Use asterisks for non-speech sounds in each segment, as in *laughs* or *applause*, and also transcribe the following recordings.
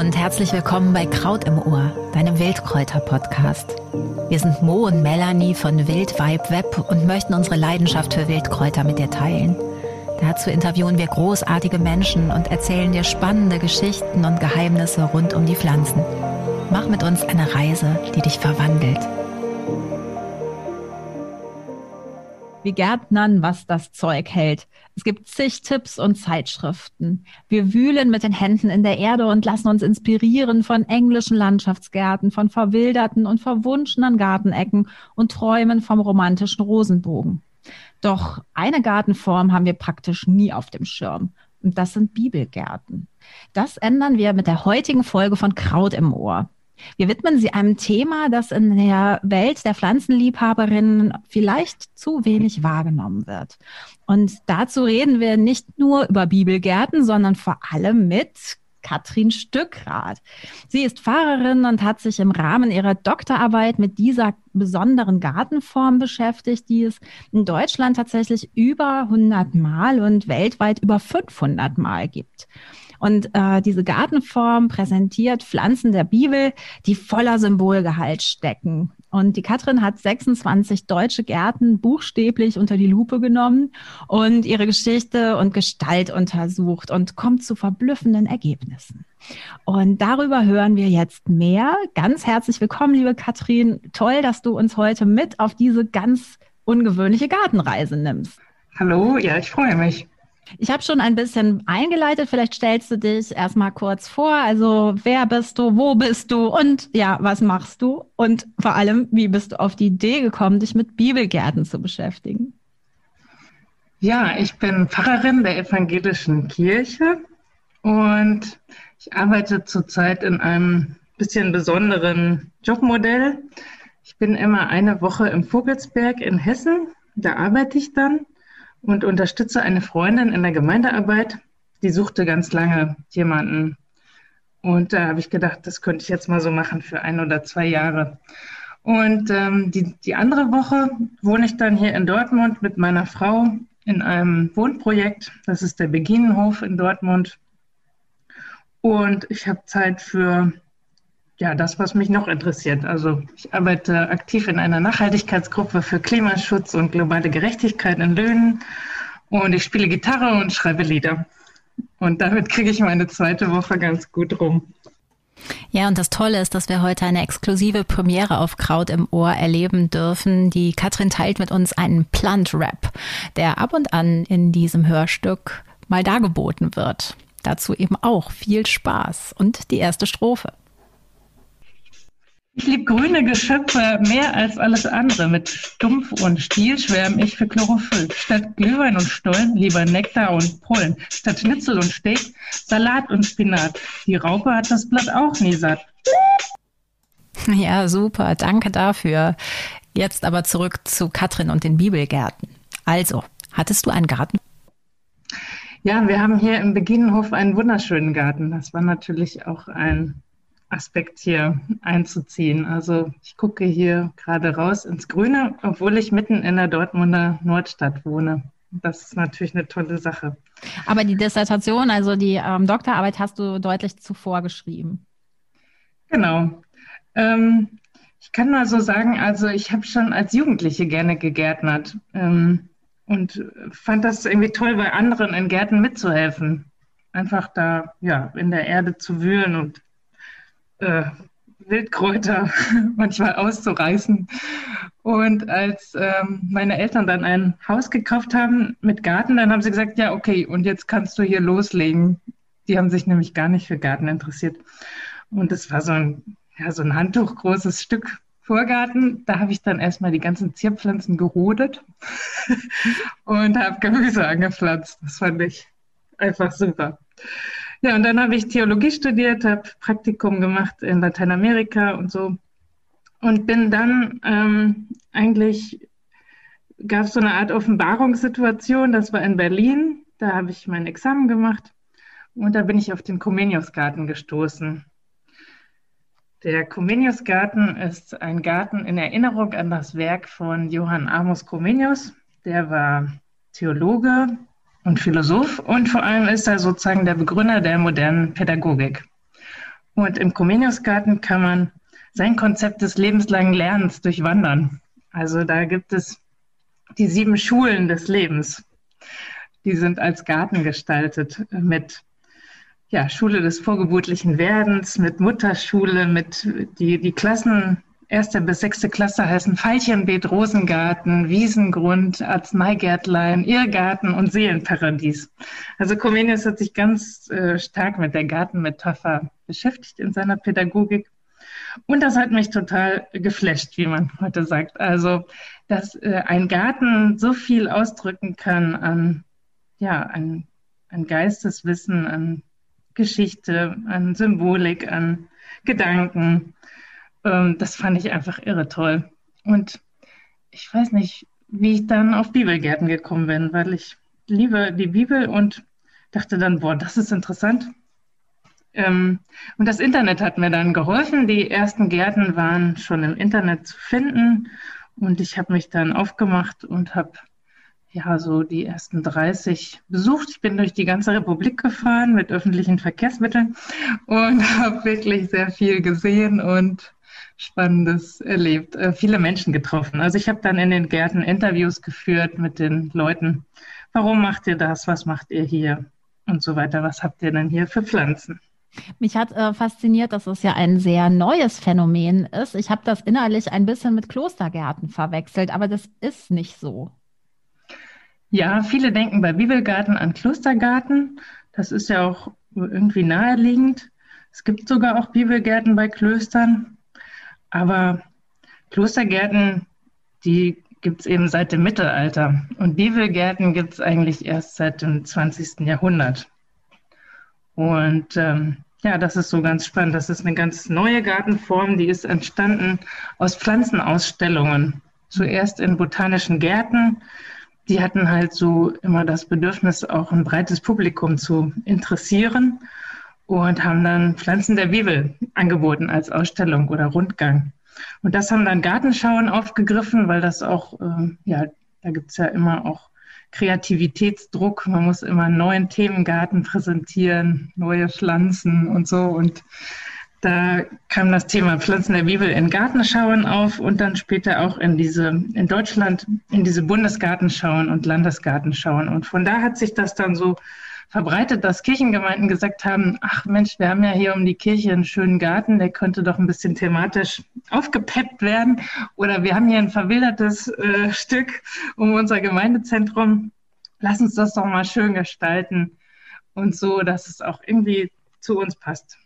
und herzlich willkommen bei Kraut im Ohr, deinem Wildkräuter-Podcast. Wir sind Mo und Melanie von Wildvibe Web und möchten unsere Leidenschaft für Wildkräuter mit dir teilen. Dazu interviewen wir großartige Menschen und erzählen dir spannende Geschichten und Geheimnisse rund um die Pflanzen. Mach mit uns eine Reise, die dich verwandelt. Wie Gärtnern, was das Zeug hält. Es gibt zig Tipps und Zeitschriften. Wir wühlen mit den Händen in der Erde und lassen uns inspirieren von englischen Landschaftsgärten, von verwilderten und verwunschenen Gartenecken und träumen vom romantischen Rosenbogen. Doch eine Gartenform haben wir praktisch nie auf dem Schirm. Und das sind Bibelgärten. Das ändern wir mit der heutigen Folge von Kraut im Ohr. Wir widmen sie einem Thema, das in der Welt der Pflanzenliebhaberinnen vielleicht zu wenig wahrgenommen wird. Und dazu reden wir nicht nur über Bibelgärten, sondern vor allem mit Katrin Stückrath. Sie ist Pfarrerin und hat sich im Rahmen ihrer Doktorarbeit mit dieser besonderen Gartenform beschäftigt, die es in Deutschland tatsächlich über 100 Mal und weltweit über 500 Mal gibt. Und äh, diese Gartenform präsentiert Pflanzen der Bibel, die voller Symbolgehalt stecken. Und die Katrin hat 26 deutsche Gärten buchstäblich unter die Lupe genommen und ihre Geschichte und Gestalt untersucht und kommt zu verblüffenden Ergebnissen. Und darüber hören wir jetzt mehr. Ganz herzlich willkommen, liebe Katrin. Toll, dass du uns heute mit auf diese ganz ungewöhnliche Gartenreise nimmst. Hallo, ja, ich freue mich. Ich habe schon ein bisschen eingeleitet. Vielleicht stellst du dich erstmal kurz vor. Also, wer bist du? Wo bist du? Und ja, was machst du? Und vor allem, wie bist du auf die Idee gekommen, dich mit Bibelgärten zu beschäftigen? Ja, ich bin Pfarrerin der evangelischen Kirche und ich arbeite zurzeit in einem bisschen besonderen Jobmodell. Ich bin immer eine Woche im Vogelsberg in Hessen. Da arbeite ich dann und unterstütze eine Freundin in der Gemeindearbeit. Die suchte ganz lange jemanden. Und da habe ich gedacht, das könnte ich jetzt mal so machen für ein oder zwei Jahre. Und ähm, die, die andere Woche wohne ich dann hier in Dortmund mit meiner Frau in einem Wohnprojekt. Das ist der Beginenhof in Dortmund. Und ich habe Zeit für ja, das, was mich noch interessiert. Also ich arbeite aktiv in einer Nachhaltigkeitsgruppe für Klimaschutz und globale Gerechtigkeit in Löhnen und ich spiele Gitarre und schreibe Lieder. Und damit kriege ich meine zweite Woche ganz gut rum. Ja, und das Tolle ist, dass wir heute eine exklusive Premiere auf Kraut im Ohr erleben dürfen. Die Katrin teilt mit uns einen Plant-Rap, der ab und an in diesem Hörstück mal dargeboten wird. Dazu eben auch viel Spaß und die erste Strophe. Ich liebe grüne Geschöpfe mehr als alles andere. Mit Stumpf und Stiel schwärme ich für Chlorophyll. Statt Glühwein und Stollen lieber Nektar und Pollen. Statt Schnitzel und Steak Salat und Spinat. Die Raupe hat das Blatt auch nie satt. *laughs* Ja, super. Danke dafür. Jetzt aber zurück zu Katrin und den Bibelgärten. Also, hattest du einen Garten? Ja, wir haben hier im Beginnenhof einen wunderschönen Garten. Das war natürlich auch ein Aspekt hier einzuziehen. Also ich gucke hier gerade raus ins Grüne, obwohl ich mitten in der Dortmunder Nordstadt wohne. Das ist natürlich eine tolle Sache. Aber die Dissertation, also die ähm, Doktorarbeit, hast du deutlich zuvor geschrieben. Genau. Ähm, ich kann mal so sagen, also ich habe schon als Jugendliche gerne gegärtnert ähm, und fand das irgendwie toll, bei anderen in Gärten mitzuhelfen. Einfach da ja in der Erde zu wühlen und äh, Wildkräuter *laughs* manchmal auszureißen. Und als ähm, meine Eltern dann ein Haus gekauft haben mit Garten, dann haben sie gesagt, ja, okay, und jetzt kannst du hier loslegen. Die haben sich nämlich gar nicht für Garten interessiert. Und es war so ein, ja, so ein handtuchgroßes Stück Vorgarten. Da habe ich dann erstmal die ganzen Zierpflanzen gerodet *laughs* und habe Gemüse angepflanzt. Das fand ich einfach super. Ja, und dann habe ich Theologie studiert, habe Praktikum gemacht in Lateinamerika und so. Und bin dann ähm, eigentlich, gab es so eine Art Offenbarungssituation, das war in Berlin. Da habe ich mein Examen gemacht und da bin ich auf den Comenius-Garten gestoßen. Der Comenius-Garten ist ein Garten in Erinnerung an das Werk von Johann Amos Comenius. Der war Theologe, und Philosoph und vor allem ist er sozusagen der Begründer der modernen Pädagogik. Und im Comeniusgarten kann man sein Konzept des lebenslangen Lernens durchwandern. Also da gibt es die sieben Schulen des Lebens. Die sind als Garten gestaltet mit ja, Schule des vorgeburtlichen Werdens, mit Mutterschule, mit die, die Klassen erste bis sechste Klasse heißen Veilchenbeet, Rosengarten, Wiesengrund, Arzneigärtlein, Irrgarten und Seelenparadies. Also Comenius hat sich ganz äh, stark mit der Gartenmetapher beschäftigt in seiner Pädagogik. Und das hat mich total geflasht, wie man heute sagt. Also, dass äh, ein Garten so viel ausdrücken kann an, ja, an, an Geisteswissen, an Geschichte, an Symbolik, an Gedanken. Ähm, das fand ich einfach irre toll. Und ich weiß nicht, wie ich dann auf Bibelgärten gekommen bin, weil ich liebe die Bibel und dachte dann, boah, das ist interessant. Ähm, und das Internet hat mir dann geholfen. Die ersten Gärten waren schon im Internet zu finden. Und ich habe mich dann aufgemacht und habe ja so die ersten 30 besucht. Ich bin durch die ganze Republik gefahren mit öffentlichen Verkehrsmitteln und *laughs* habe wirklich sehr viel gesehen und Spannendes erlebt, äh, viele Menschen getroffen. Also ich habe dann in den Gärten Interviews geführt mit den Leuten. Warum macht ihr das? Was macht ihr hier? Und so weiter. Was habt ihr denn hier für Pflanzen? Mich hat äh, fasziniert, dass es ja ein sehr neues Phänomen ist. Ich habe das innerlich ein bisschen mit Klostergärten verwechselt, aber das ist nicht so. Ja, viele denken bei Bibelgarten an Klostergarten. Das ist ja auch irgendwie naheliegend. Es gibt sogar auch Bibelgärten bei Klöstern. Aber Klostergärten, die gibt es eben seit dem Mittelalter. Und Bibelgärten gibt es eigentlich erst seit dem 20. Jahrhundert. Und ähm, ja, das ist so ganz spannend. Das ist eine ganz neue Gartenform, die ist entstanden aus Pflanzenausstellungen. Zuerst in botanischen Gärten. Die hatten halt so immer das Bedürfnis, auch ein breites Publikum zu interessieren und haben dann Pflanzen der Bibel angeboten als Ausstellung oder Rundgang. Und das haben dann Gartenschauen aufgegriffen, weil das auch, äh, ja, da gibt es ja immer auch Kreativitätsdruck. Man muss immer einen neuen Themengarten präsentieren, neue Pflanzen und so. Und da kam das Thema Pflanzen der Bibel in Gartenschauen auf und dann später auch in diese, in Deutschland, in diese Bundesgartenschauen und Landesgartenschauen. Und von da hat sich das dann so verbreitet, dass Kirchengemeinden gesagt haben, ach Mensch, wir haben ja hier um die Kirche einen schönen Garten, der könnte doch ein bisschen thematisch aufgepeppt werden. Oder wir haben hier ein verwildertes äh, Stück um unser Gemeindezentrum. Lass uns das doch mal schön gestalten und so, dass es auch irgendwie zu uns passt.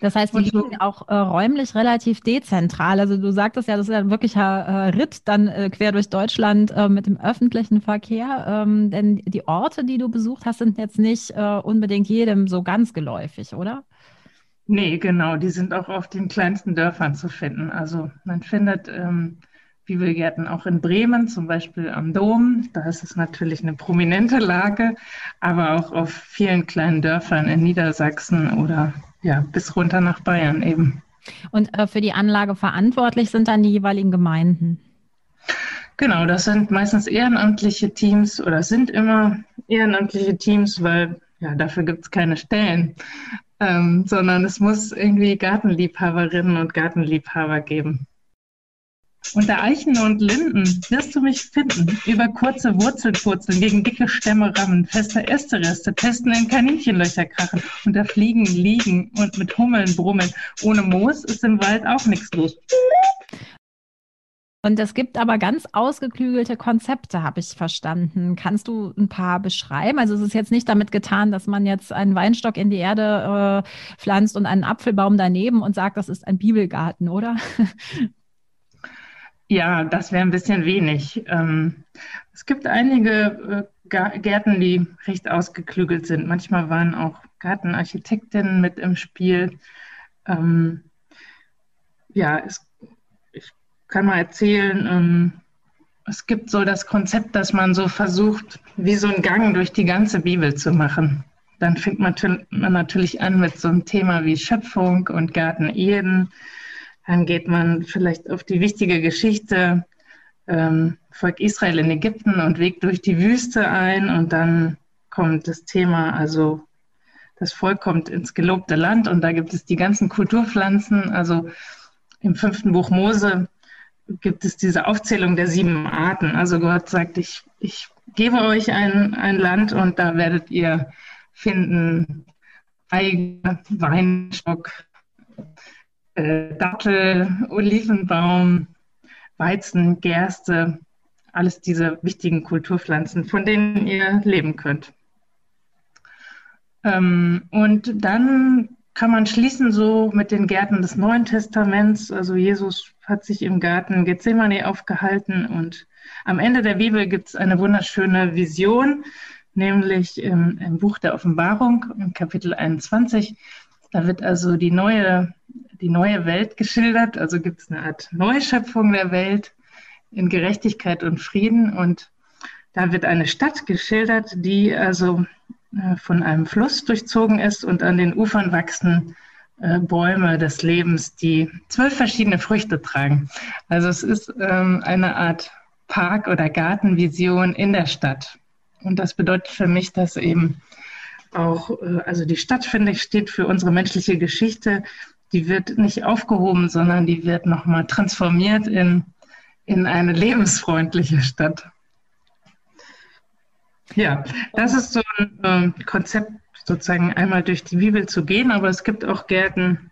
Das heißt, die liegen auch äh, räumlich relativ dezentral. Also du sagtest ja, das ist ja ein wirklicher äh, Ritt dann äh, quer durch Deutschland äh, mit dem öffentlichen Verkehr. Ähm, denn die Orte, die du besucht hast, sind jetzt nicht äh, unbedingt jedem so ganz geläufig, oder? Nee, genau. Die sind auch auf den kleinsten Dörfern zu finden. Also man findet ähm, Bibelgärten auch in Bremen, zum Beispiel am Dom. Da ist es natürlich eine prominente Lage, aber auch auf vielen kleinen Dörfern in Niedersachsen oder ja, bis runter nach Bayern eben. Und äh, für die Anlage verantwortlich sind dann die jeweiligen Gemeinden? Genau, das sind meistens ehrenamtliche Teams oder sind immer ehrenamtliche Teams, weil ja, dafür gibt es keine Stellen, ähm, sondern es muss irgendwie Gartenliebhaberinnen und Gartenliebhaber geben. Unter Eichen und Linden wirst du mich finden. Über kurze Wurzeln purzeln, gegen dicke Stämme rammen, feste Äste Reste, testen in Kaninchenlöcher krachen, unter Fliegen liegen und mit Hummeln brummeln. Ohne Moos ist im Wald auch nichts los. Und es gibt aber ganz ausgeklügelte Konzepte, habe ich verstanden. Kannst du ein paar beschreiben? Also es ist jetzt nicht damit getan, dass man jetzt einen Weinstock in die Erde äh, pflanzt und einen Apfelbaum daneben und sagt, das ist ein Bibelgarten, oder? *laughs* Ja, das wäre ein bisschen wenig. Ähm, es gibt einige äh, Gärten, die recht ausgeklügelt sind. Manchmal waren auch Gartenarchitektinnen mit im Spiel. Ähm, ja, es, ich kann mal erzählen, ähm, es gibt so das Konzept, dass man so versucht, wie so einen Gang durch die ganze Bibel zu machen. Dann fängt man natürlich an mit so einem Thema wie Schöpfung und Garten Eden dann geht man vielleicht auf die wichtige Geschichte ähm, Volk Israel in Ägypten und Weg durch die Wüste ein. Und dann kommt das Thema, also das Volk kommt ins gelobte Land und da gibt es die ganzen Kulturpflanzen. Also im fünften Buch Mose gibt es diese Aufzählung der sieben Arten. Also Gott sagt, ich, ich gebe euch ein, ein Land und da werdet ihr finden Feige, Weinstock, äh, Dattel, Olivenbaum, Weizen, Gerste, alles diese wichtigen Kulturpflanzen, von denen ihr leben könnt. Ähm, und dann kann man schließen so mit den Gärten des Neuen Testaments. Also Jesus hat sich im Garten Gethsemane aufgehalten und am Ende der Bibel gibt es eine wunderschöne Vision, nämlich im, im, Buch der Offenbarung, im Kapitel 21. Da wird also die neue, die neue Welt geschildert. Also gibt es eine Art Neuschöpfung der Welt in Gerechtigkeit und Frieden. Und da wird eine Stadt geschildert, die also äh, von einem Fluss durchzogen ist und an den Ufern wachsen äh, Bäume des Lebens, die zwölf verschiedene Früchte tragen. Also es ist ähm, eine Art Park- oder Gartenvision in der Stadt. Und das bedeutet für mich, dass eben auch, äh, also die Stadt, finde ich, steht für unsere menschliche Geschichte. Die wird nicht aufgehoben, sondern die wird nochmal transformiert in, in eine lebensfreundliche Stadt. Ja, das ist so ein äh, Konzept, sozusagen einmal durch die Bibel zu gehen, aber es gibt auch Gärten,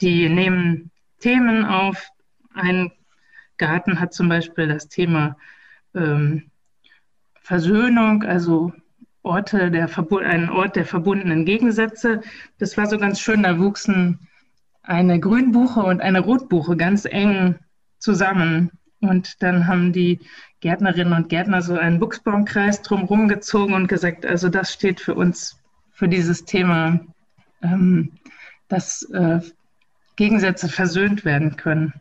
die nehmen Themen auf. Ein Garten hat zum Beispiel das Thema ähm, Versöhnung, also Orte der ein Ort der verbundenen Gegensätze. Das war so ganz schön, da wuchsen eine Grünbuche und eine Rotbuche ganz eng zusammen. Und dann haben die Gärtnerinnen und Gärtner so einen Buchsbaumkreis drumherum gezogen und gesagt, also das steht für uns, für dieses Thema, ähm, dass äh, Gegensätze versöhnt werden können.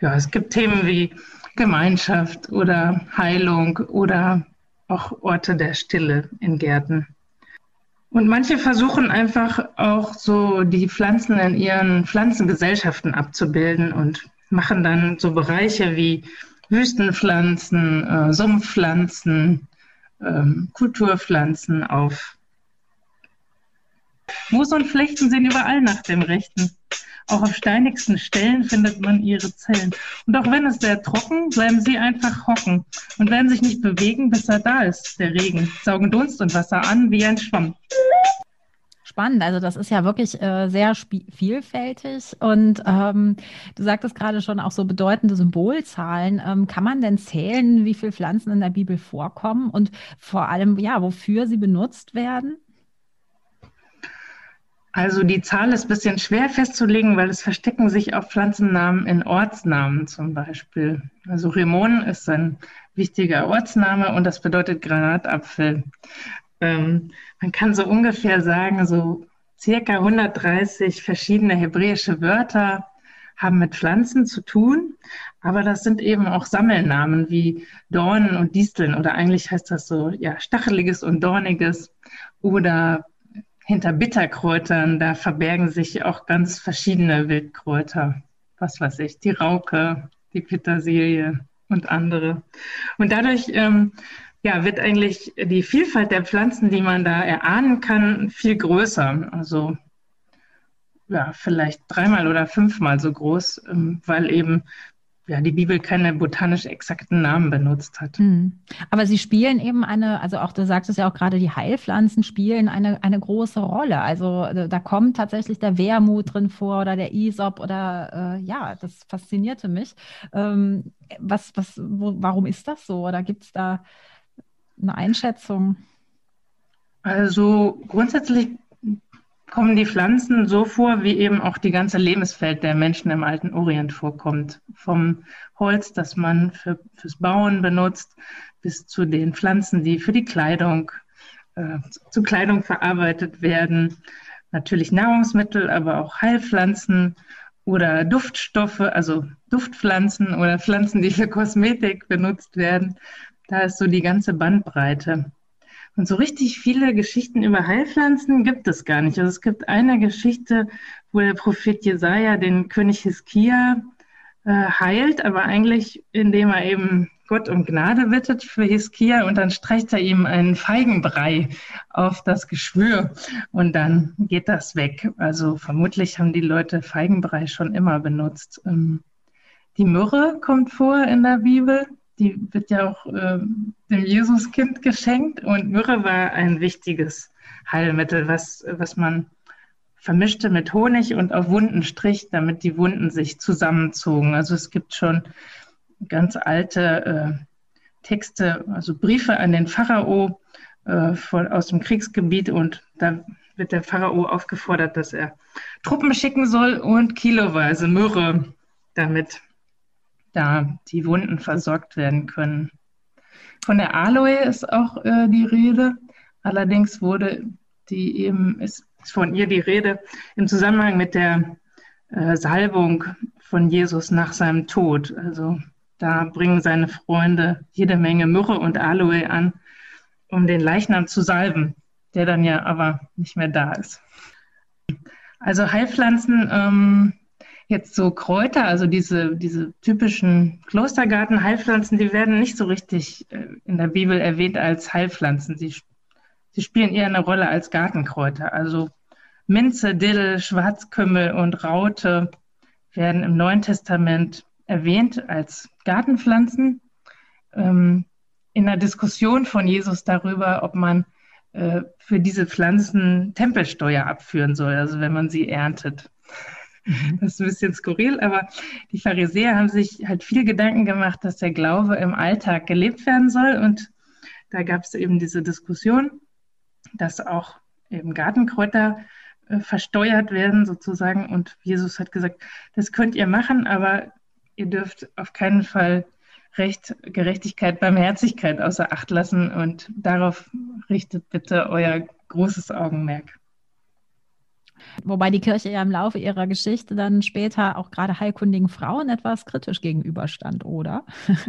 Ja, es gibt Themen wie Gemeinschaft oder Heilung oder auch Orte der Stille in Gärten. Und manche versuchen einfach auch so die Pflanzen in ihren Pflanzengesellschaften abzubilden und machen dann so Bereiche wie Wüstenpflanzen, äh, Sumpfpflanzen, ähm, Kulturpflanzen auf. Moos und Flechten sehen überall nach dem Rechten. Auch auf steinigsten Stellen findet man ihre Zellen. Und auch wenn es sehr trocken, bleiben sie einfach hocken und werden sich nicht bewegen, bis er da ist, der Regen. Saugen Dunst und Wasser an wie ein Schwamm spannend. Also das ist ja wirklich äh, sehr vielfältig. Und ähm, du sagtest gerade schon auch so bedeutende Symbolzahlen. Ähm, kann man denn zählen, wie viele Pflanzen in der Bibel vorkommen und vor allem, ja, wofür sie benutzt werden? Also die Zahl ist ein bisschen schwer festzulegen, weil es verstecken sich auch Pflanzennamen in Ortsnamen zum Beispiel. Also Remon ist ein wichtiger Ortsname und das bedeutet Granatapfel. Ähm, man kann so ungefähr sagen, so circa 130 verschiedene hebräische Wörter haben mit Pflanzen zu tun, aber das sind eben auch Sammelnamen wie Dornen und Disteln oder eigentlich heißt das so, ja, Stacheliges und Dorniges oder hinter Bitterkräutern, da verbergen sich auch ganz verschiedene Wildkräuter. Was weiß ich, die Rauke, die Petersilie und andere. Und dadurch ähm, ja, wird eigentlich die Vielfalt der Pflanzen, die man da erahnen kann, viel größer. Also ja, vielleicht dreimal oder fünfmal so groß, ähm, weil eben ja, die Bibel keine botanisch exakten Namen benutzt hat. Mhm. Aber sie spielen eben eine, also auch du sagst es ja auch gerade, die Heilpflanzen spielen eine, eine große Rolle. Also äh, da kommt tatsächlich der Wermut drin vor oder der Isop oder äh, ja, das faszinierte mich. Ähm, was, was, wo, warum ist das so? Oder gibt es da eine Einschätzung? Also grundsätzlich kommen die Pflanzen so vor, wie eben auch die ganze Lebenswelt der Menschen im alten Orient vorkommt. Vom Holz, das man für, fürs Bauen benutzt, bis zu den Pflanzen, die für die Kleidung, äh, zu Kleidung verarbeitet werden. Natürlich Nahrungsmittel, aber auch Heilpflanzen oder Duftstoffe, also Duftpflanzen oder Pflanzen, die für Kosmetik benutzt werden. Da ist so die ganze Bandbreite. Und so richtig viele Geschichten über Heilpflanzen gibt es gar nicht. Also es gibt eine Geschichte, wo der Prophet Jesaja den König Hiskia äh, heilt, aber eigentlich indem er eben Gott um Gnade bittet für Hiskia und dann streicht er ihm einen Feigenbrei auf das Geschwür und dann geht das weg. Also vermutlich haben die Leute Feigenbrei schon immer benutzt. Ähm, die Myrrhe kommt vor in der Bibel. Die wird ja auch äh, dem Jesuskind geschenkt und Myrrhe war ein wichtiges Heilmittel, was, was man vermischte mit Honig und auf Wunden strich, damit die Wunden sich zusammenzogen. Also es gibt schon ganz alte äh, Texte, also Briefe an den Pharao äh, von, aus dem Kriegsgebiet und da wird der Pharao aufgefordert, dass er Truppen schicken soll und kiloweise Myrrhe, damit da die Wunden versorgt werden können. Von der Aloe ist auch äh, die Rede. Allerdings wurde die eben, ist von ihr die Rede im Zusammenhang mit der äh, Salbung von Jesus nach seinem Tod. Also da bringen seine Freunde jede Menge Myrrhe und Aloe an, um den Leichnam zu salben, der dann ja aber nicht mehr da ist. Also Heilpflanzen, ähm, jetzt so Kräuter, also diese, diese typischen Klostergarten-Heilpflanzen, die werden nicht so richtig äh, in der Bibel erwähnt als Heilpflanzen. Sie, sie spielen eher eine Rolle als Gartenkräuter. Also Minze, Dill, Schwarzkümmel und Raute werden im Neuen Testament erwähnt als Gartenpflanzen. Ähm, in der Diskussion von Jesus darüber, ob man äh, für diese Pflanzen Tempelsteuer abführen soll, also wenn man sie erntet. Mhm. Das ist ein bisschen skurril, aber die Pharisäer haben sich halt viel Gedanken gemacht, dass der Glaube im Alltag gelebt werden soll. Und da gab es eben diese Diskussion, dass auch eben Gartenkräuter äh, versteuert werden sozusagen. Und Jesus hat gesagt, das könnt ihr machen, aber ihr dürft auf keinen Fall Recht, Gerechtigkeit, Barmherzigkeit außer Acht lassen und darauf richtet bitte euer großes Augenmerk. Wobei die Kirche ja im Laufe ihrer Geschichte dann später auch gerade heilkundigen Frauen etwas kritisch gegenüberstand, oder? *laughs*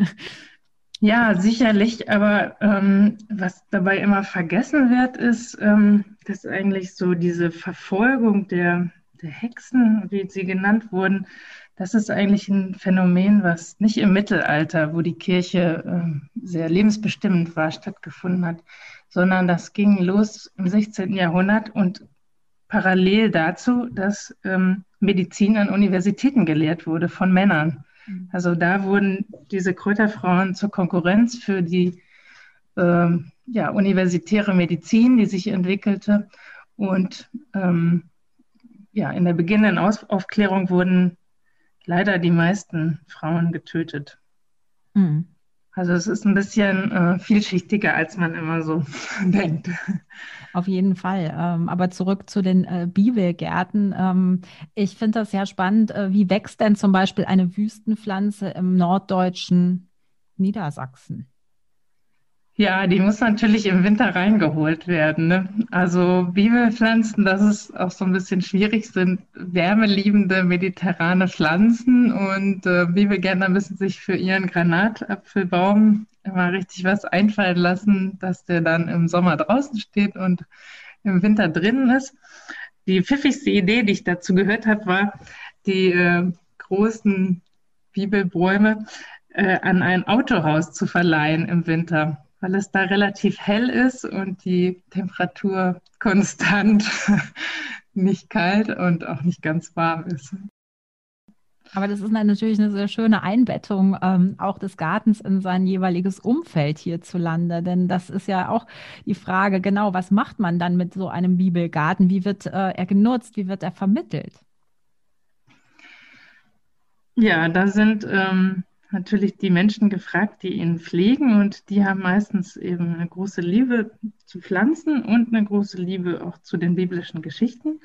Ja, sicherlich. Aber ähm, was dabei immer vergessen wird, ist, ähm, dass eigentlich so diese Verfolgung der, der Hexen, wie sie genannt wurden, das ist eigentlich ein Phänomen, was nicht im Mittelalter, wo die Kirche äh, sehr lebensbestimmend war, stattgefunden hat, sondern das ging los im 16. Jahrhundert und parallel dazu, dass ähm, Medizin an Universitäten gelehrt wurde von Männern. Mhm. Also da wurden diese Kräuterfrauen zur Konkurrenz für die ähm, ja, universitäre Medizin, die sich entwickelte. Und ähm, ja, in der beginnenden Aus Aufklärung wurden leider die meisten Frauen getötet. Mhm. Also es ist ein bisschen äh, vielschichtiger, als man immer so *laughs* denkt. Auf jeden Fall. Ähm, aber zurück zu den äh, Bibelgärten. Ähm, ich finde das ja spannend. Äh, wie wächst denn zum Beispiel eine Wüstenpflanze im norddeutschen Niedersachsen? Ja, die muss natürlich im Winter reingeholt werden. Ne? Also Bibelpflanzen, das ist auch so ein bisschen schwierig, sind wärmeliebende mediterrane Pflanzen und äh, Bibelgärtner müssen sich für ihren Granatapfelbaum immer richtig was einfallen lassen, dass der dann im Sommer draußen steht und im Winter drinnen ist. Die pfiffigste Idee, die ich dazu gehört habe, war, die äh, großen Bibelbäume äh, an ein Autohaus zu verleihen im Winter weil es da relativ hell ist und die Temperatur konstant *laughs* nicht kalt und auch nicht ganz warm ist. Aber das ist natürlich eine sehr schöne Einbettung ähm, auch des Gartens in sein jeweiliges Umfeld hierzulande. Denn das ist ja auch die Frage, genau, was macht man dann mit so einem Bibelgarten? Wie wird äh, er genutzt? Wie wird er vermittelt? Ja, da sind ähm, natürlich die Menschen gefragt, die ihn pflegen und die haben meistens eben eine große Liebe zu Pflanzen und eine große Liebe auch zu den biblischen Geschichten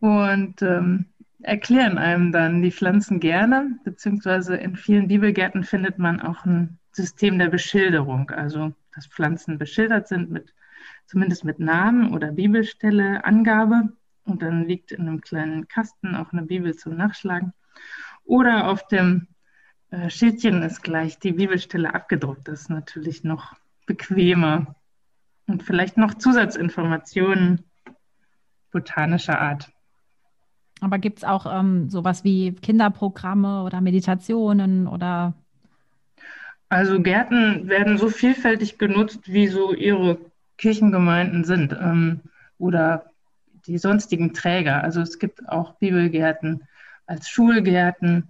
und ähm, erklären einem dann die Pflanzen gerne, beziehungsweise in vielen Bibelgärten findet man auch ein System der Beschilderung, also dass Pflanzen beschildert sind mit zumindest mit Namen oder Bibelstelle, Angabe und dann liegt in einem kleinen Kasten auch eine Bibel zum Nachschlagen oder auf dem Schildchen ist gleich die Bibelstelle abgedruckt. Das ist natürlich noch bequemer. Und vielleicht noch Zusatzinformationen botanischer Art. Aber gibt es auch ähm, sowas wie Kinderprogramme oder Meditationen oder? Also Gärten werden so vielfältig genutzt, wie so ihre Kirchengemeinden sind ähm, oder die sonstigen Träger. Also es gibt auch Bibelgärten als Schulgärten.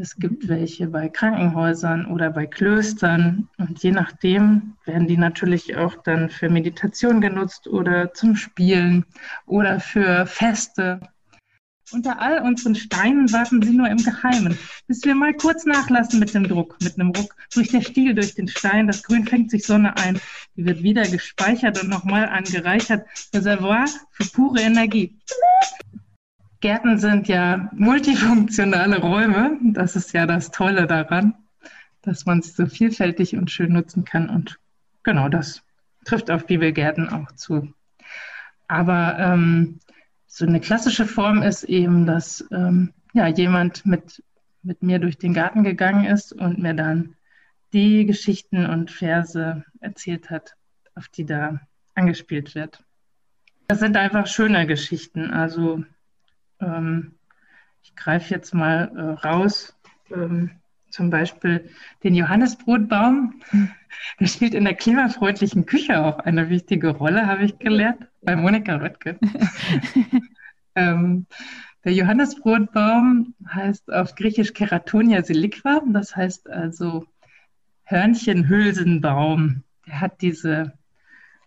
Es gibt welche bei Krankenhäusern oder bei Klöstern. Und je nachdem werden die natürlich auch dann für Meditation genutzt oder zum Spielen oder für Feste. Unter all unseren Steinen warten sie nur im Geheimen, bis wir mal kurz nachlassen mit dem Druck. Mit einem Ruck durch der Stiel durch den Stein, das Grün fängt sich Sonne ein. Die wird wieder gespeichert und nochmal angereichert. Reservoir für pure Energie. Gärten sind ja multifunktionale Räume. Das ist ja das Tolle daran, dass man sie so vielfältig und schön nutzen kann. Und genau das trifft auf Bibelgärten auch zu. Aber ähm, so eine klassische Form ist eben, dass ähm, ja, jemand mit, mit mir durch den Garten gegangen ist und mir dann die Geschichten und Verse erzählt hat, auf die da angespielt wird. Das sind einfach schöne Geschichten. Also ähm, ich greife jetzt mal äh, raus, ähm, zum Beispiel den Johannesbrotbaum. *laughs* Der spielt in der klimafreundlichen Küche auch eine wichtige Rolle, habe ich gelernt, bei Monika Röttgen. *laughs* ähm, der Johannesbrotbaum heißt auf Griechisch Keratonia siliqua, das heißt also Hörnchenhülsenbaum. Der hat diese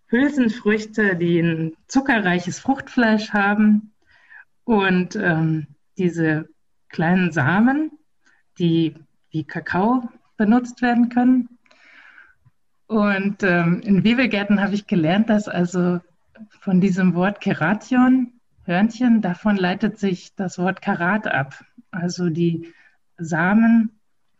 Hülsenfrüchte, die ein zuckerreiches Fruchtfleisch haben und ähm, diese kleinen Samen, die wie Kakao benutzt werden können. Und ähm, in Bibelgärten habe ich gelernt, dass also von diesem Wort Keration, Hörnchen, davon leitet sich das Wort Karat ab. Also die Samen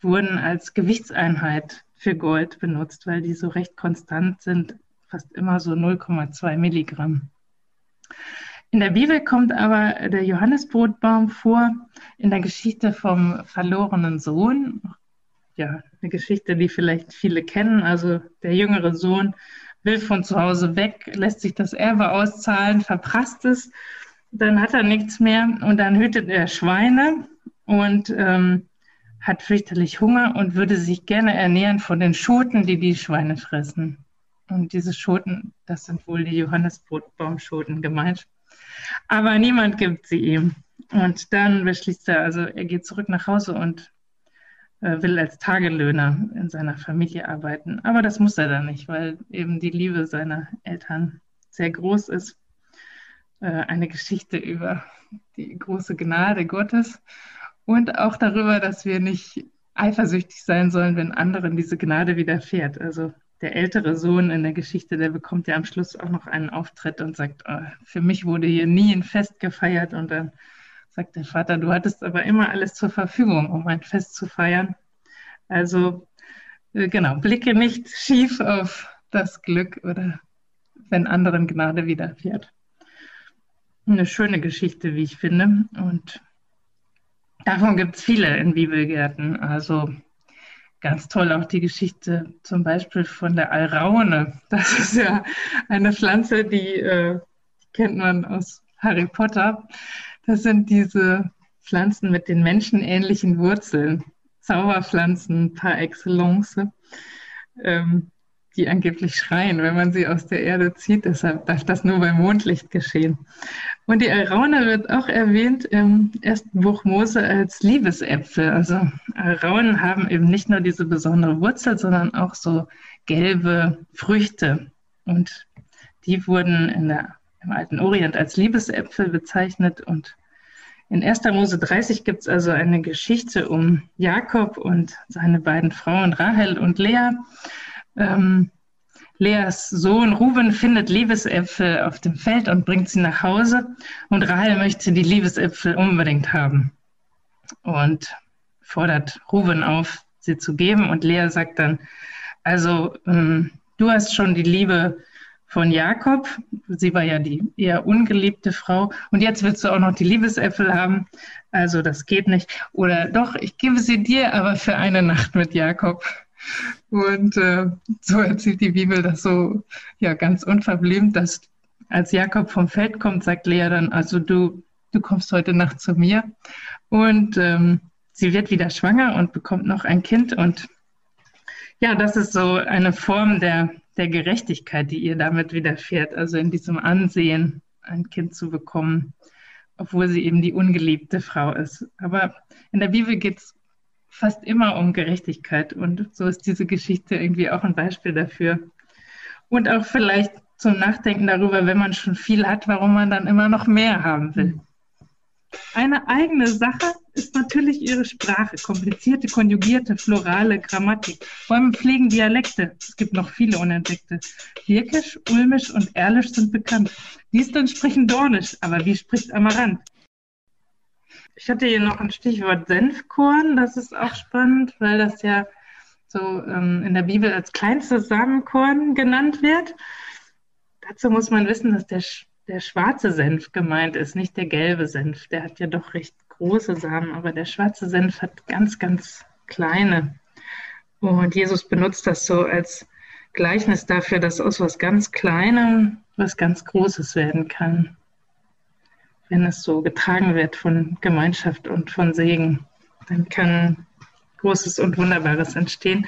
wurden als Gewichtseinheit für Gold benutzt, weil die so recht konstant sind, fast immer so 0,2 Milligramm. In der Bibel kommt aber der Johannesbrotbaum vor in der Geschichte vom verlorenen Sohn. Ja, eine Geschichte, die vielleicht viele kennen. Also der jüngere Sohn will von zu Hause weg, lässt sich das Erbe auszahlen, verprasst es, dann hat er nichts mehr und dann hütet er Schweine und ähm, hat fürchterlich Hunger und würde sich gerne ernähren von den Schoten, die die Schweine fressen. Und diese Schoten, das sind wohl die Johannesbrotbaumschoten gemeint. Aber niemand gibt sie ihm. Und dann beschließt er, also er geht zurück nach Hause und äh, will als Tagelöhner in seiner Familie arbeiten. Aber das muss er dann nicht, weil eben die Liebe seiner Eltern sehr groß ist. Äh, eine Geschichte über die große Gnade Gottes und auch darüber, dass wir nicht eifersüchtig sein sollen, wenn anderen diese Gnade widerfährt. Also der ältere Sohn in der Geschichte, der bekommt ja am Schluss auch noch einen Auftritt und sagt, oh, für mich wurde hier nie ein Fest gefeiert. Und dann sagt der Vater, du hattest aber immer alles zur Verfügung, um ein Fest zu feiern. Also äh, genau, blicke nicht schief auf das Glück oder wenn anderen Gnade widerfährt. Eine schöne Geschichte, wie ich finde. Und davon gibt es viele in Bibelgärten. Also Ganz toll auch die Geschichte zum Beispiel von der Alraune. Das ist ja eine Pflanze, die, äh, die kennt man aus Harry Potter. Das sind diese Pflanzen mit den menschenähnlichen Wurzeln. Zauberpflanzen par excellence. Ähm, die angeblich schreien, wenn man sie aus der Erde zieht. Deshalb darf das nur bei Mondlicht geschehen. Und die Alraune wird auch erwähnt im ersten Buch Mose als Liebesäpfel. Also Alraunen haben eben nicht nur diese besondere Wurzel, sondern auch so gelbe Früchte. Und die wurden in der, im alten Orient als Liebesäpfel bezeichnet. Und in 1. Mose 30 gibt es also eine Geschichte um Jakob und seine beiden Frauen Rahel und Lea. Ähm, Leas Sohn Ruben findet Liebesäpfel auf dem Feld und bringt sie nach Hause. Und Rahel möchte die Liebesäpfel unbedingt haben und fordert Ruben auf, sie zu geben. Und Lea sagt dann, also ähm, du hast schon die Liebe von Jakob. Sie war ja die eher ungeliebte Frau. Und jetzt willst du auch noch die Liebesäpfel haben. Also das geht nicht. Oder doch, ich gebe sie dir, aber für eine Nacht mit Jakob. Und äh, so erzählt die Bibel das so ja ganz unverblümt, dass als Jakob vom Feld kommt, sagt Lea dann, also du, du kommst heute Nacht zu mir. Und ähm, sie wird wieder schwanger und bekommt noch ein Kind. Und Ja, das ist so eine Form der, der Gerechtigkeit, die ihr damit widerfährt, also in diesem Ansehen ein Kind zu bekommen, obwohl sie eben die ungeliebte Frau ist. Aber in der Bibel geht es fast immer um Gerechtigkeit und so ist diese Geschichte irgendwie auch ein Beispiel dafür. Und auch vielleicht zum Nachdenken darüber, wenn man schon viel hat, warum man dann immer noch mehr haben will. Eine eigene Sache ist natürlich ihre Sprache, komplizierte, konjugierte, florale Grammatik. Allem pflegen Dialekte. Es gibt noch viele unentdeckte. Birkisch, Ulmisch und Erlisch sind bekannt. Die dann sprechen Dornisch, aber wie spricht Amarant? Ich hatte hier noch ein Stichwort Senfkorn. Das ist auch spannend, weil das ja so ähm, in der Bibel als kleinstes Samenkorn genannt wird. Dazu muss man wissen, dass der der schwarze Senf gemeint ist, nicht der gelbe Senf. Der hat ja doch recht große Samen, aber der schwarze Senf hat ganz, ganz kleine. Und Jesus benutzt das so als Gleichnis dafür, dass aus was ganz Kleinem was ganz Großes werden kann, wenn es so getragen wird von Gemeinschaft und von Segen. Dann kann Großes und Wunderbares entstehen,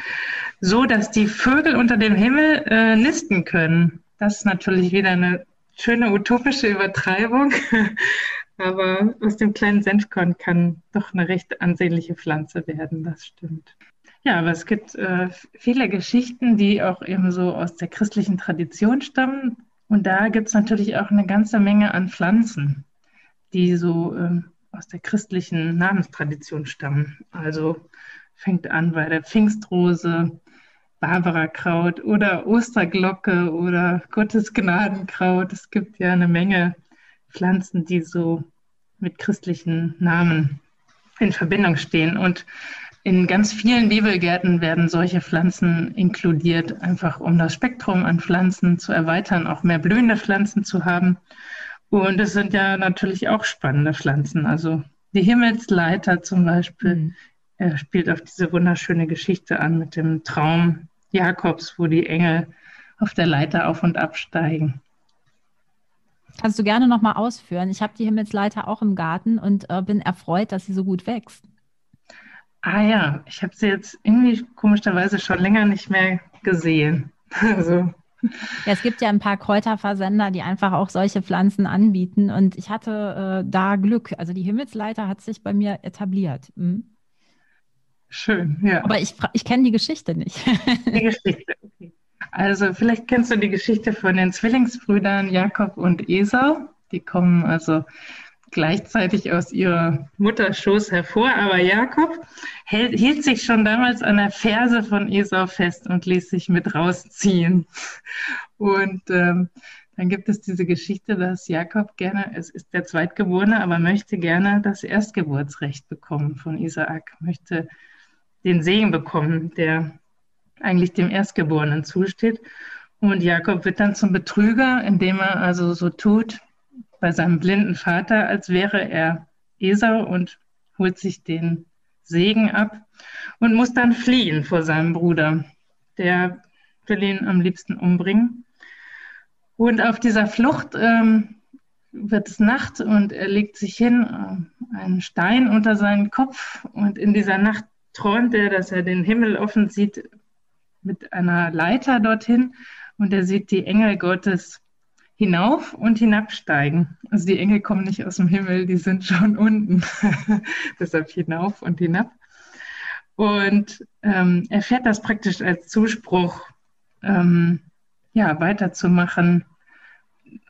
so dass die Vögel unter dem Himmel äh, nisten können. Das ist natürlich wieder eine schöne utopische Übertreibung, *laughs* aber aus dem kleinen Senfkorn kann doch eine recht ansehnliche Pflanze werden, das stimmt. Ja, aber es gibt äh, viele Geschichten, die auch eben so aus der christlichen Tradition stammen. Und da gibt es natürlich auch eine ganze Menge an Pflanzen, die so äh, aus der christlichen Namenstradition stammen. Also fängt an bei der Pfingstrose, Barbarakraut oder Osterglocke oder Gottesgnadenkraut. Es gibt ja eine Menge Pflanzen, die so mit christlichen Namen in Verbindung stehen. Und in ganz vielen Bibelgärten werden solche Pflanzen inkludiert, einfach um das Spektrum an Pflanzen zu erweitern, auch mehr blühende Pflanzen zu haben. Und es sind ja natürlich auch spannende Pflanzen. Also die Himmelsleiter zum Beispiel, mhm. Er spielt auf diese wunderschöne Geschichte an mit dem Traum Jakobs, wo die Engel auf der Leiter auf und absteigen. Kannst du gerne nochmal ausführen? Ich habe die Himmelsleiter auch im Garten und äh, bin erfreut, dass sie so gut wächst. Ah ja, ich habe sie jetzt irgendwie komischerweise schon länger nicht mehr gesehen. *laughs* Also. Ja, es gibt ja ein paar Kräuterversender, die einfach auch solche Pflanzen anbieten. Und ich hatte äh, da Glück. Also die Himmelsleiter hat sich bei mir etabliert. Mhm. Schön, ja. Aber ich, ich kenne die Geschichte nicht. *laughs* Die Geschichte, okay. Also vielleicht kennst du die Geschichte von den Zwillingsbrüdern Jakob und Esau. Die kommen also gleichzeitig aus ihrer Mutterschoß hervor, aber Jakob hält, hielt sich schon damals an der Ferse von Esau fest und ließ sich mit rausziehen. Und ähm, dann gibt es diese Geschichte, dass Jakob gerne, es ist der Zweitgeborene, aber möchte gerne das Erstgeburtsrecht bekommen von Isaak, möchte den Segen bekommen, der eigentlich dem Erstgeborenen zusteht. Und Jakob wird dann zum Betrüger, indem er also so tut bei seinem blinden Vater, als wäre er Esau und holt sich den Segen ab und muss dann fliehen vor seinem Bruder. Der will ihn am liebsten umbringen. Und auf dieser Flucht ähm, wird es Nacht und er legt sich hin, äh, einen Stein unter seinen Kopf und in dieser Nacht träumt er, dass er den Himmel offen sieht mit einer Leiter dorthin und er sieht die Engel Gottes hinauf und hinabsteigen. Also die Engel kommen nicht aus dem Himmel, die sind schon *laughs* unten. *laughs* Deshalb hinauf und hinab. Und ähm, er fährt das praktisch als Zuspruch, ähm, ja, weiterzumachen,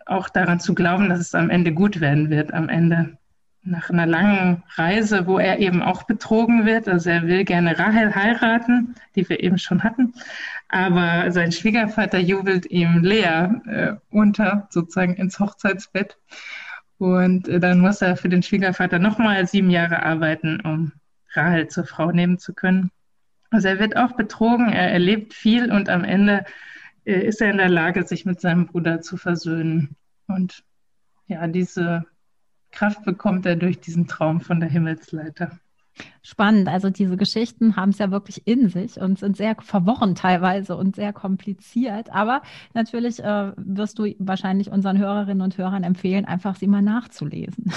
auch daran zu glauben, dass es am Ende gut werden wird, am Ende nach einer langen Reise, wo er eben auch betrogen wird. Also er will gerne Rahel heiraten, die wir eben schon hatten. Aber sein Schwiegervater jubelt ihm Lea äh, unter, sozusagen ins Hochzeitsbett. Und äh, dann muss er für den Schwiegervater nochmal sieben Jahre arbeiten, um Rahel zur Frau nehmen zu können. Also er wird auch betrogen, er erlebt viel und am Ende äh, ist er in der Lage, sich mit seinem Bruder zu versöhnen. Und ja, diese Kraft bekommt er durch diesen Traum von der Himmelsleiter. Spannend. Also diese Geschichten haben es ja wirklich in sich und sind sehr verworren teilweise und sehr kompliziert. Aber natürlich äh, wirst du wahrscheinlich unseren Hörerinnen und Hörern empfehlen, einfach sie mal nachzulesen.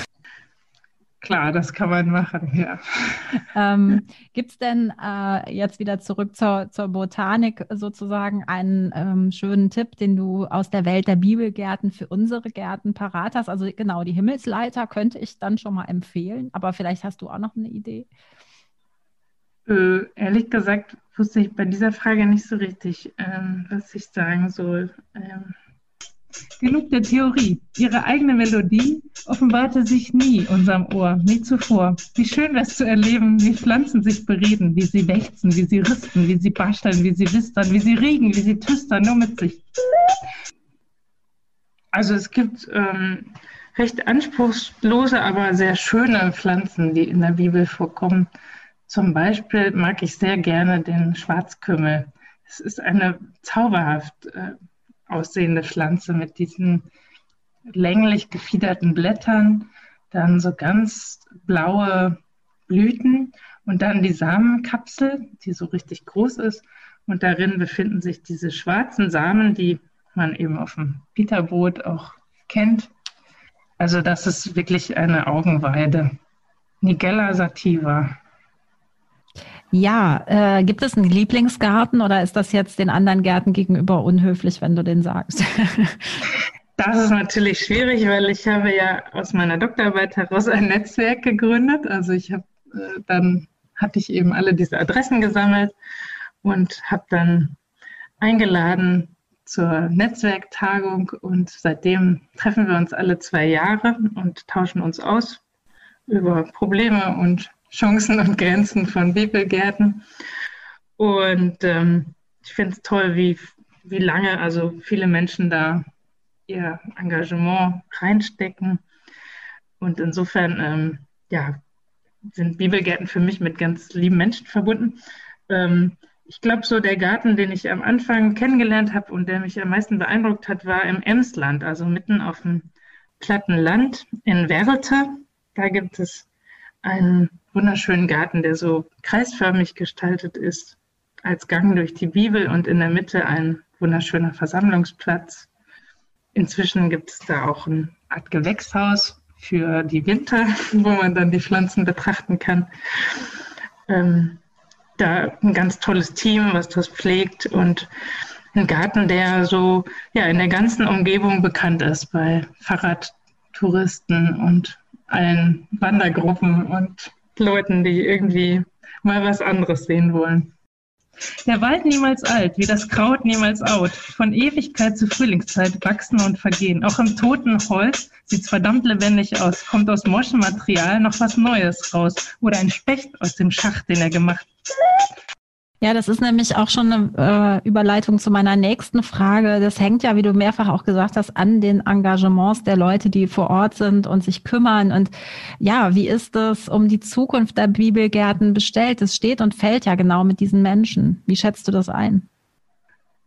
Klar, das kann man machen, ja. Ähm, Gibt es denn äh, jetzt wieder zurück zur, zur Botanik sozusagen einen ähm, schönen Tipp, den du aus der Welt der Bibelgärten für unsere Gärten parat hast? Also genau, die Himmelsleiter könnte ich dann schon mal empfehlen, aber vielleicht hast du auch noch eine Idee. Äh, ehrlich gesagt wusste ich bei dieser Frage nicht so richtig, ähm, was ich sagen soll. Ähm, Genug der Theorie. Ihre eigene Melodie offenbarte sich nie unserem Ohr, nie zuvor. Wie schön wäre es zu erleben, wie Pflanzen sich bereden, wie sie wächzen, wie sie rüsten, wie sie basteln, wie sie wistern, wie sie riegen, wie sie tüstern, nur mit sich. Also es gibt ähm, recht anspruchslose, aber sehr schöne Pflanzen, die in der Bibel vorkommen. Zum Beispiel mag ich sehr gerne den Schwarzkümmel. Es ist eine zauberhaft äh, aussehende Pflanze mit diesen länglich gefiederten Blättern, dann so ganz blaue Blüten und dann die Samenkapsel, die so richtig groß ist. Und darin befinden sich diese schwarzen Samen, die man eben auf dem Bitterbrot auch kennt. Also das ist wirklich eine Augenweide. Nigella sativa. Ja, äh, gibt es einen Lieblingsgarten oder ist das jetzt den anderen Gärten gegenüber unhöflich, wenn du den sagst? *laughs* Das ist natürlich schwierig, weil ich habe ja aus meiner Doktorarbeit heraus ein Netzwerk gegründet. Also ich habe äh, dann hatte ich eben alle diese Adressen gesammelt und habe dann eingeladen zur Netzwerktagung und seitdem treffen wir uns alle zwei Jahre und tauschen uns aus über Probleme und Chancen und Grenzen von Bibelgärten. Und ähm, ich finde es toll, wie, wie lange also viele Menschen da ihr Engagement reinstecken. Und insofern, ähm, ja, sind Bibelgärten für mich mit ganz lieben Menschen verbunden. Ähm, ich glaube, so der Garten, den ich am Anfang kennengelernt habe und der mich am meisten beeindruckt hat, war im Emsland, also mitten auf dem platten Land in Werlte. Da gibt es einen wunderschönen Garten, der so kreisförmig gestaltet ist, als Gang durch die Bibel und in der Mitte ein wunderschöner Versammlungsplatz. Inzwischen gibt es da auch eine Art Gewächshaus für die Winter, *laughs* wo man dann die Pflanzen betrachten kann. Ähm, da ein ganz tolles Team, was das pflegt und ein Garten, der so ja in der ganzen Umgebung bekannt ist bei Fahrradtouristen und allen Wandergruppen und Leuten, die irgendwie mal was anderes sehen wollen. Der Wald niemals alt, wie das Kraut niemals out. Von Ewigkeit zu Frühlingszeit wachsen und vergehen. Auch im toten Holz sieht's verdammt lebendig aus. Kommt aus morschem Material noch was Neues raus. Oder ein Specht aus dem Schacht, den er gemacht hat. Ja, das ist nämlich auch schon eine äh, Überleitung zu meiner nächsten Frage. Das hängt ja, wie du mehrfach auch gesagt hast, an den Engagements der Leute, die vor Ort sind und sich kümmern. Und ja, wie ist es um die Zukunft der Bibelgärten bestellt? Es steht und fällt ja genau mit diesen Menschen. Wie schätzt du das ein?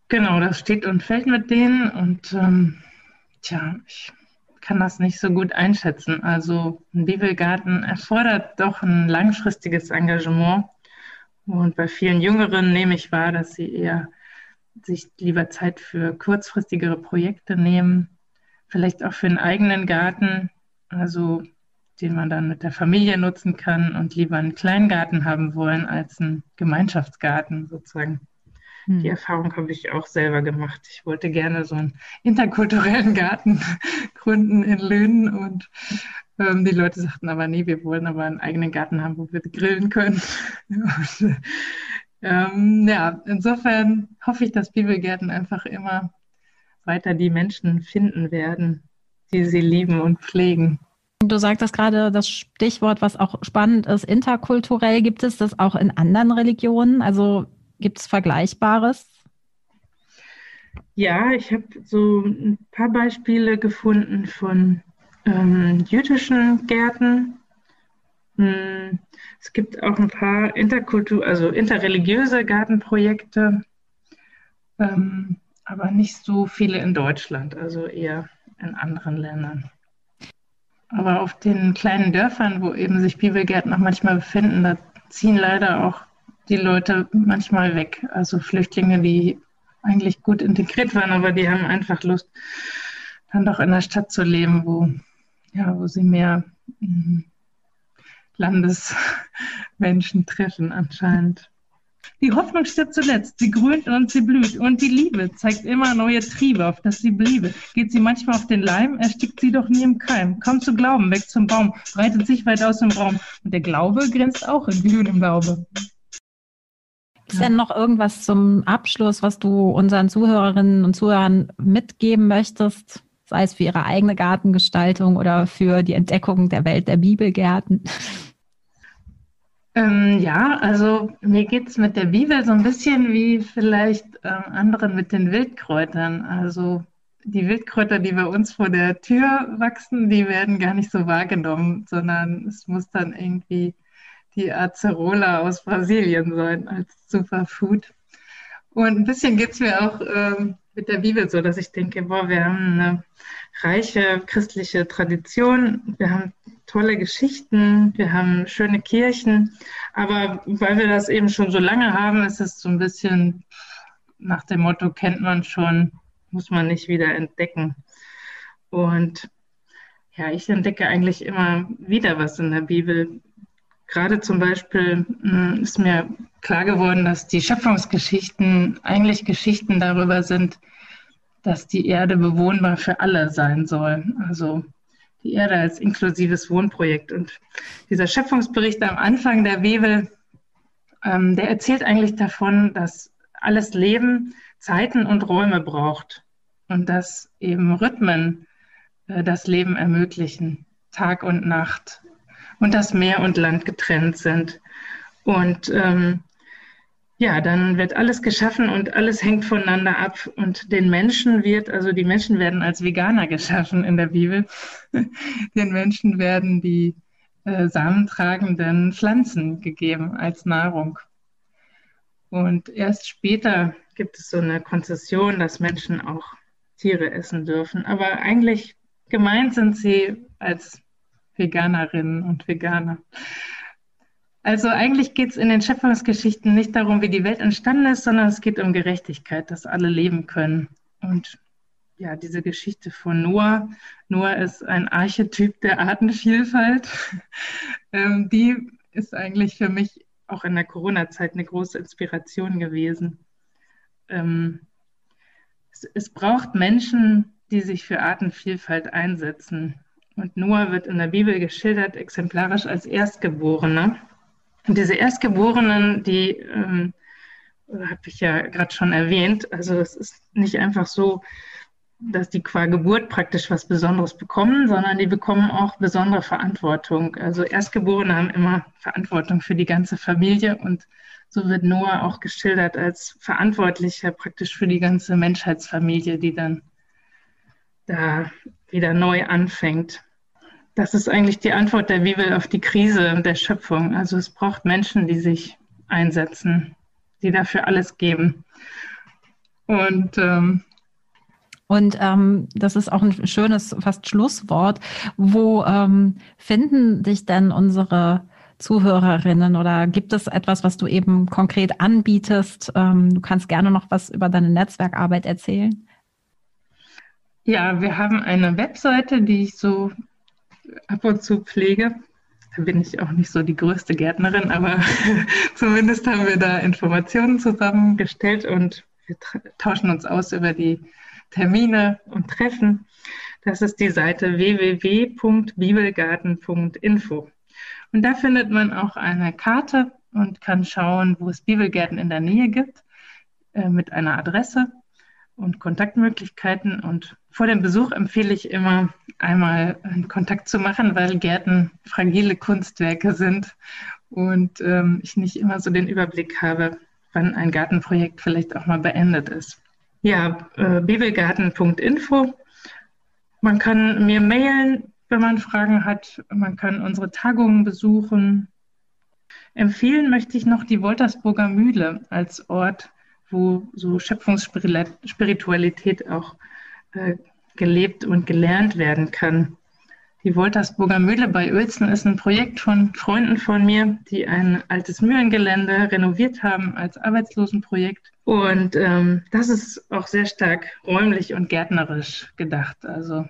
Genau, das steht und fällt mit denen. Und ähm, tja, ich kann das nicht so gut einschätzen. Also ein Bibelgarten erfordert doch ein langfristiges Engagement und bei vielen Jüngeren nehme ich wahr, dass sie eher sich lieber Zeit für kurzfristigere Projekte nehmen, vielleicht auch für einen eigenen Garten, also den man dann mit der Familie nutzen kann und lieber einen Kleingarten haben wollen als einen Gemeinschaftsgarten sozusagen. Hm. Die Erfahrung habe ich auch selber gemacht. Ich wollte gerne so einen interkulturellen *laughs* Garten gründen in Löhnen und ähm, die Leute sagten aber, nee, wir wollen aber einen eigenen Garten haben, wo wir grillen können. *laughs* Und, ähm, ja, insofern hoffe ich, dass Bibelgärten einfach immer weiter die Menschen finden werden, die sie lieben und pflegen. Du sagtest gerade das Stichwort, was auch spannend ist, interkulturell. Gibt es das auch in anderen Religionen? Also gibt es Vergleichbares? Ja, ich habe so ein paar Beispiele gefunden von ähm, jüdischen Gärten. Hm, es gibt auch ein paar interkultur, also interreligiöse Gartenprojekte, ähm, aber nicht so viele in Deutschland, also eher in anderen Ländern. Aber auf den kleinen Dörfern, wo eben sich Bibelgärten auch manchmal befinden, da ziehen leider auch die Leute manchmal weg. Also Flüchtlinge, die eigentlich gut integriert waren, aber die haben einfach Lust, dann doch in der Stadt zu leben, wo ja, wo sie mehr, mm, Landesmenschen treffen anscheinend. Die Hoffnung stirbt zuletzt, sie grünt und sie blüht. Und die Liebe zeigt immer neue Triebe, auf dass sie bliebe. Geht sie manchmal auf den Leim, erstickt sie doch nie im Keim. Kaum zu glauben, weg zum Baum, breitet sich weit aus im Raum. Und der Glaube grinst auch in glühendem Laube. Ist denn noch irgendwas zum Abschluss, was du unseren Zuhörerinnen und Zuhörern mitgeben möchtest? Sei es für ihre eigene Gartengestaltung oder für die Entdeckung der Welt der Bibelgärten? Ähm, ja, also mir geht es mit der Bibel so ein bisschen wie vielleicht ähm, anderen mit den Wildkräutern. Also die Wildkräuter, die bei uns vor der Tür wachsen, die werden gar nicht so wahrgenommen, sondern es muss dann irgendwie die Acerola aus Brasilien sein als Superfood. Und ein bisschen geht es mir auch ähm, mit der Bibel so, dass ich denke, boah, wir haben eine reiche christliche Tradition, wir haben tolle Geschichten, wir haben schöne Kirchen, aber weil wir das eben schon so lange haben, ist es so ein bisschen nach dem Motto, kennt man schon, muss man nicht wieder entdecken. Und ja, ich entdecke eigentlich immer wieder was in der Bibel. Gerade zum Beispiel hm, ist mir klar geworden, dass die Schöpfungsgeschichten eigentlich Geschichten darüber sind, dass die Erde bewohnbar für alle sein soll. Also die Erde als inklusives Wohnprojekt. Und dieser Schöpfungsbericht am Anfang der Bibel, ähm, der erzählt eigentlich davon, dass alles Leben Zeiten und Räume braucht und dass eben Rhythmen äh, das Leben ermöglichen, Tag und Nacht, und dass Meer und Land getrennt sind. Und ähm, ja, dann wird alles geschaffen und alles hängt voneinander ab. Und den Menschen wird, also die Menschen werden als Veganer geschaffen in der Bibel. *laughs* den Menschen werden die äh, samentragenden Pflanzen gegeben als Nahrung. Und erst später gibt es so eine Konzession, dass Menschen auch Tiere essen dürfen. Aber eigentlich gemeint sind sie als Veganerinnen und Veganer. Also eigentlich geht es in den Schöpfungsgeschichten nicht darum, wie die Welt entstanden ist, sondern es geht um Gerechtigkeit, dass alle leben können. Und ja, diese Geschichte von Noah. Noah ist ein Archetyp der Artenvielfalt. *laughs* ähm, die ist eigentlich für mich auch in der Corona-Zeit eine große Inspiration gewesen. Ähm, es, es braucht Menschen, die sich für Artenvielfalt einsetzen. Und Noah wird in der Bibel geschildert, exemplarisch als Erstgeborener. Und diese Erstgeborenen, die ähm, habe ich ja gerade schon erwähnt, also es ist nicht einfach so, dass die qua Geburt praktisch was Besonderes bekommen, sondern die bekommen auch besondere Verantwortung. Also Erstgeborene haben immer Verantwortung für die ganze Familie und so wird Noah auch geschildert als Verantwortlicher praktisch für die ganze Menschheitsfamilie, die dann da wieder neu anfängt. Das ist eigentlich die Antwort der Bibel auf die Krise der Schöpfung. Also es braucht Menschen, die sich einsetzen, die dafür alles geben. Und ähm, und ähm, das ist auch ein schönes fast Schlusswort. Wo ähm, finden dich denn unsere Zuhörerinnen oder gibt es etwas, was du eben konkret anbietest? Ähm, du kannst gerne noch was über deine Netzwerkarbeit erzählen. Ja, wir haben eine Webseite, die ich so ab und zu pflege. Da bin ich auch nicht so die größte Gärtnerin, aber *laughs* zumindest haben wir da Informationen zusammengestellt und wir tauschen uns aus über die Termine und Treffen. Das ist die Seite www.bibelgarten.info. Und da findet man auch eine Karte und kann schauen, wo es Bibelgärten in der Nähe gibt, äh, mit einer Adresse und Kontaktmöglichkeiten. Und vor dem Besuch empfehle ich immer, einmal Kontakt zu machen, weil Gärten fragile Kunstwerke sind und ähm, ich nicht immer so den Überblick habe, wann ein Gartenprojekt vielleicht auch mal beendet ist. Ja, äh, bibelgarten.info. Man kann mir mailen, wenn man Fragen hat. Man kann unsere Tagungen besuchen. Empfehlen möchte ich noch die Woltersburger Mühle als Ort, wo so Schöpfungsspiritualität auch äh, gelebt und gelernt werden kann. Die Woltersburger Mühle bei Uelzen ist ein Projekt von Freunden von mir, die ein altes Mühlengelände renoviert haben als Arbeitslosenprojekt. Und ähm, das ist auch sehr stark räumlich und gärtnerisch gedacht. Also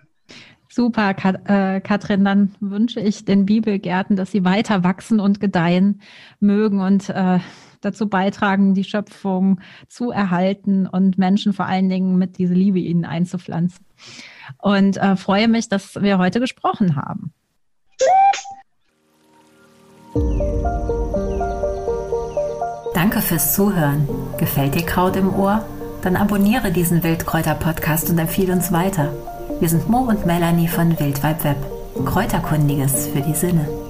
Super, Kat äh, Katrin. Dann wünsche ich den Bibelgärten, dass sie weiter wachsen und gedeihen mögen und äh, dazu beitragen, die Schöpfung zu erhalten und Menschen vor allen Dingen mit dieser Liebe ihnen einzupflanzen. Und äh, freue mich, dass wir heute gesprochen haben. Danke fürs Zuhören. Gefällt dir Kraut im Ohr? Dann abonniere diesen Wildkräuter-Podcast und empfehle uns weiter. Wir sind Mo und Melanie von Wildweib Web. Kräuterkundiges für die Sinne.